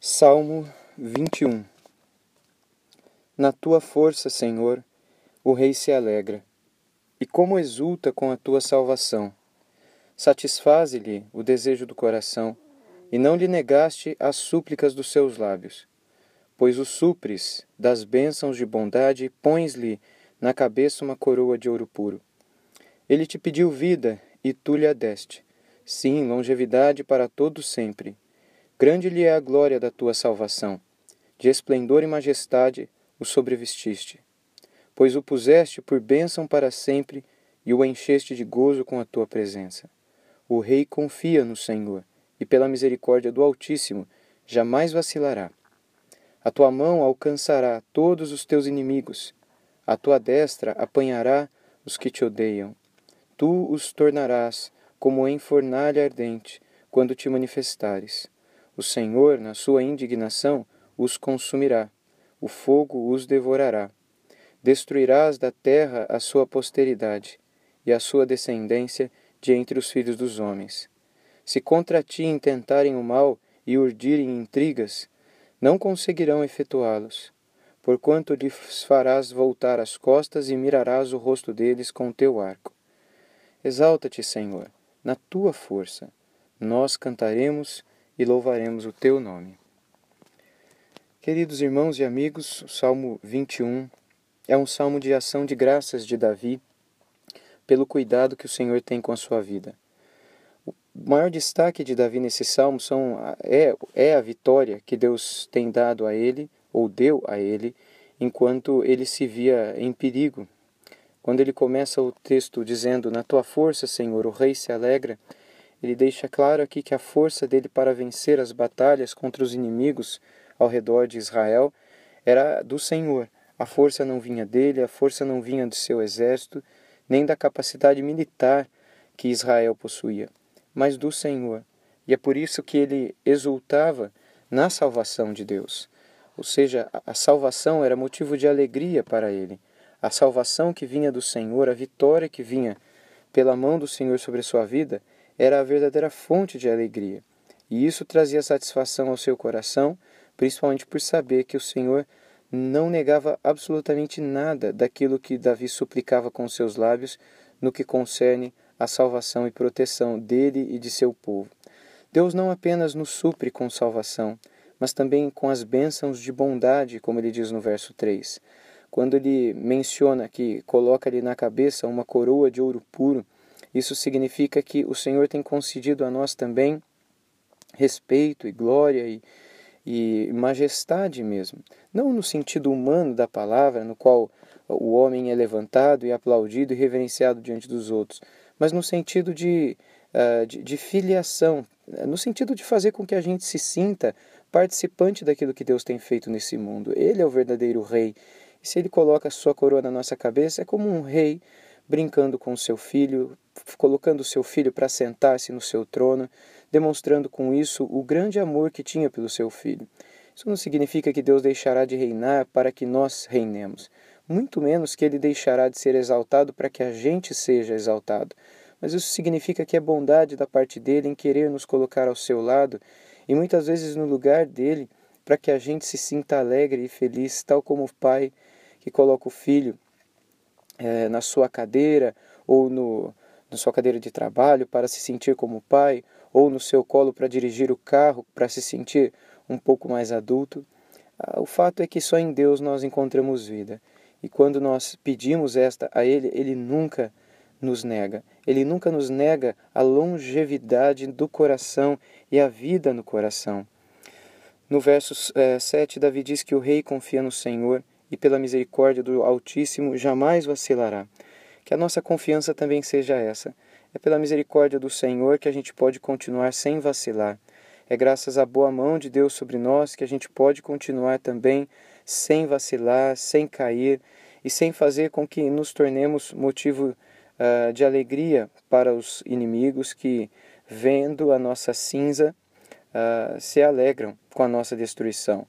Salmo 21 Na tua força, Senhor, o rei se alegra, e como exulta com a tua salvação. Satisfaze-lhe o desejo do coração, e não lhe negaste as súplicas dos seus lábios. Pois o supres das bênçãos de bondade pões-lhe na cabeça uma coroa de ouro puro. Ele te pediu vida, e tu lhe a deste. Sim, longevidade para todo sempre Grande lhe é a glória da tua salvação. De esplendor e majestade o sobrevestiste. Pois o puseste por bênção para sempre e o encheste de gozo com a tua presença. O rei confia no Senhor e, pela misericórdia do Altíssimo, jamais vacilará. A tua mão alcançará todos os teus inimigos, a tua destra apanhará os que te odeiam. Tu os tornarás como em fornalha ardente, quando te manifestares. O Senhor, na sua indignação, os consumirá, o fogo os devorará. Destruirás da terra a sua posteridade e a sua descendência de entre os filhos dos homens. Se contra ti intentarem o mal e urdirem intrigas, não conseguirão efetuá-los, porquanto lhes farás voltar as costas e mirarás o rosto deles com o teu arco. Exalta-te, Senhor, na tua força. Nós cantaremos e louvaremos o teu nome. Queridos irmãos e amigos, o Salmo 21 é um salmo de ação de graças de Davi pelo cuidado que o Senhor tem com a sua vida. O maior destaque de Davi nesse salmo são, é, é a vitória que Deus tem dado a ele, ou deu a ele, enquanto ele se via em perigo. Quando ele começa o texto dizendo: Na tua força, Senhor, o rei se alegra, ele deixa claro aqui que a força dele para vencer as batalhas contra os inimigos ao redor de Israel era do Senhor. A força não vinha dele, a força não vinha do seu exército, nem da capacidade militar que Israel possuía, mas do Senhor. E é por isso que ele exultava na salvação de Deus. Ou seja, a salvação era motivo de alegria para ele. A salvação que vinha do Senhor, a vitória que vinha pela mão do Senhor sobre a sua vida, era a verdadeira fonte de alegria. E isso trazia satisfação ao seu coração, principalmente por saber que o Senhor não negava absolutamente nada daquilo que Davi suplicava com seus lábios no que concerne a salvação e proteção dele e de seu povo. Deus não apenas nos supre com salvação, mas também com as bênçãos de bondade, como ele diz no verso 3. Quando ele menciona que coloca-lhe na cabeça uma coroa de ouro puro, isso significa que o Senhor tem concedido a nós também respeito e glória e, e majestade mesmo. Não no sentido humano da palavra, no qual o homem é levantado e aplaudido e reverenciado diante dos outros, mas no sentido de, uh, de, de filiação, no sentido de fazer com que a gente se sinta participante daquilo que Deus tem feito nesse mundo. Ele é o verdadeiro rei. E se ele coloca a sua coroa na nossa cabeça, é como um rei brincando com seu filho, colocando seu filho para sentar-se no seu trono, demonstrando com isso o grande amor que tinha pelo seu filho. Isso não significa que Deus deixará de reinar para que nós reinemos, muito menos que ele deixará de ser exaltado para que a gente seja exaltado. Mas isso significa que é bondade da parte dele em querer nos colocar ao seu lado e muitas vezes no lugar dele, para que a gente se sinta alegre e feliz, tal como o pai que coloca o filho é, na sua cadeira ou no, na sua cadeira de trabalho para se sentir como pai, ou no seu colo para dirigir o carro para se sentir um pouco mais adulto. Ah, o fato é que só em Deus nós encontramos vida. E quando nós pedimos esta a Ele, Ele nunca nos nega. Ele nunca nos nega a longevidade do coração e a vida no coração. No verso é, 7, Davi diz que o rei confia no Senhor e pela misericórdia do Altíssimo jamais vacilará. Que a nossa confiança também seja essa. É pela misericórdia do Senhor que a gente pode continuar sem vacilar. É graças à boa mão de Deus sobre nós que a gente pode continuar também sem vacilar, sem cair e sem fazer com que nos tornemos motivo uh, de alegria para os inimigos que, vendo a nossa cinza, uh, se alegram com a nossa destruição.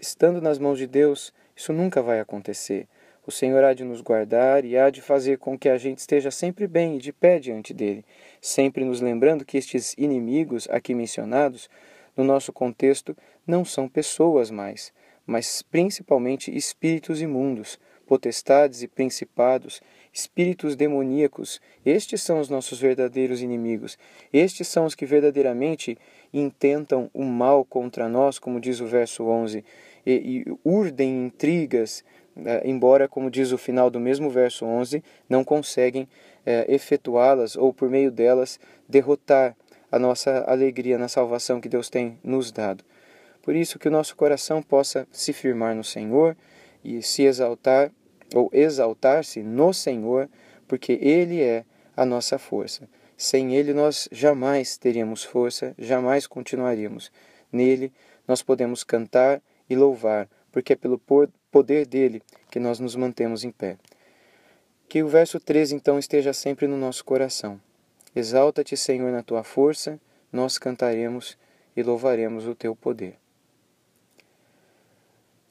Estando nas mãos de Deus, isso nunca vai acontecer. O Senhor há de nos guardar e há de fazer com que a gente esteja sempre bem e de pé diante dele, sempre nos lembrando que estes inimigos aqui mencionados no nosso contexto, não são pessoas mais, mas principalmente espíritos imundos, potestades e principados, espíritos demoníacos. Estes são os nossos verdadeiros inimigos. Estes são os que verdadeiramente intentam o mal contra nós, como diz o verso 11, e, e urdem intrigas, embora, como diz o final do mesmo verso 11, não conseguem eh, efetuá-las ou, por meio delas, derrotar a nossa alegria na salvação que Deus tem nos dado. Por isso, que o nosso coração possa se firmar no Senhor e se exaltar ou exaltar-se no Senhor, porque Ele é a nossa força. Sem Ele nós jamais teríamos força, jamais continuaríamos. Nele nós podemos cantar e louvar, porque é pelo poder dele que nós nos mantemos em pé. Que o verso 13 então esteja sempre no nosso coração. Exalta-te, Senhor, na tua força, nós cantaremos e louvaremos o teu poder.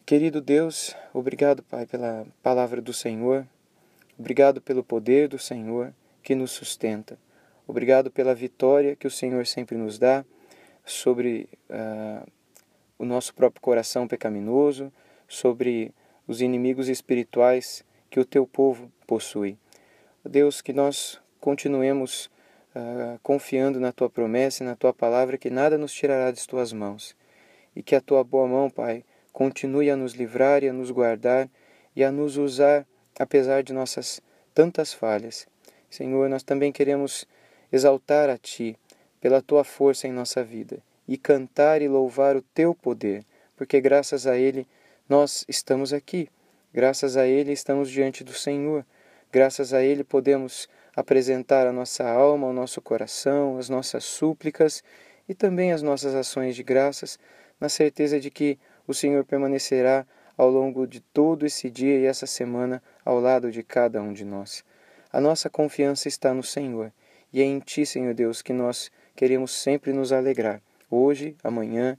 Querido Deus, obrigado, Pai, pela palavra do Senhor, obrigado pelo poder do Senhor que nos sustenta, obrigado pela vitória que o Senhor sempre nos dá sobre uh, o nosso próprio coração pecaminoso, sobre os inimigos espirituais que o teu povo possui. Deus, que nós continuemos uh, confiando na tua promessa e na tua palavra, que nada nos tirará de tuas mãos, e que a tua boa mão, Pai, continue a nos livrar e a nos guardar e a nos usar apesar de nossas tantas falhas. Senhor, nós também queremos exaltar a Ti pela Tua força em nossa vida e cantar e louvar o Teu poder, porque graças a Ele nós estamos aqui, graças a Ele estamos diante do Senhor, graças a Ele podemos apresentar a nossa alma, o nosso coração, as nossas súplicas e também as nossas ações de graças, na certeza de que o Senhor permanecerá ao longo de todo esse dia e essa semana ao lado de cada um de nós. A nossa confiança está no Senhor e é em Ti, Senhor Deus, que nós queremos sempre nos alegrar, hoje, amanhã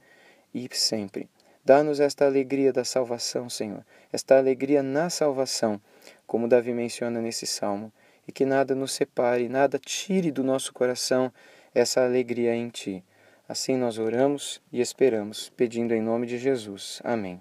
e sempre. Dá-nos esta alegria da salvação, Senhor, esta alegria na salvação, como Davi menciona nesse salmo, e que nada nos separe, nada tire do nosso coração essa alegria em Ti. Assim nós oramos e esperamos, pedindo em nome de Jesus. Amém.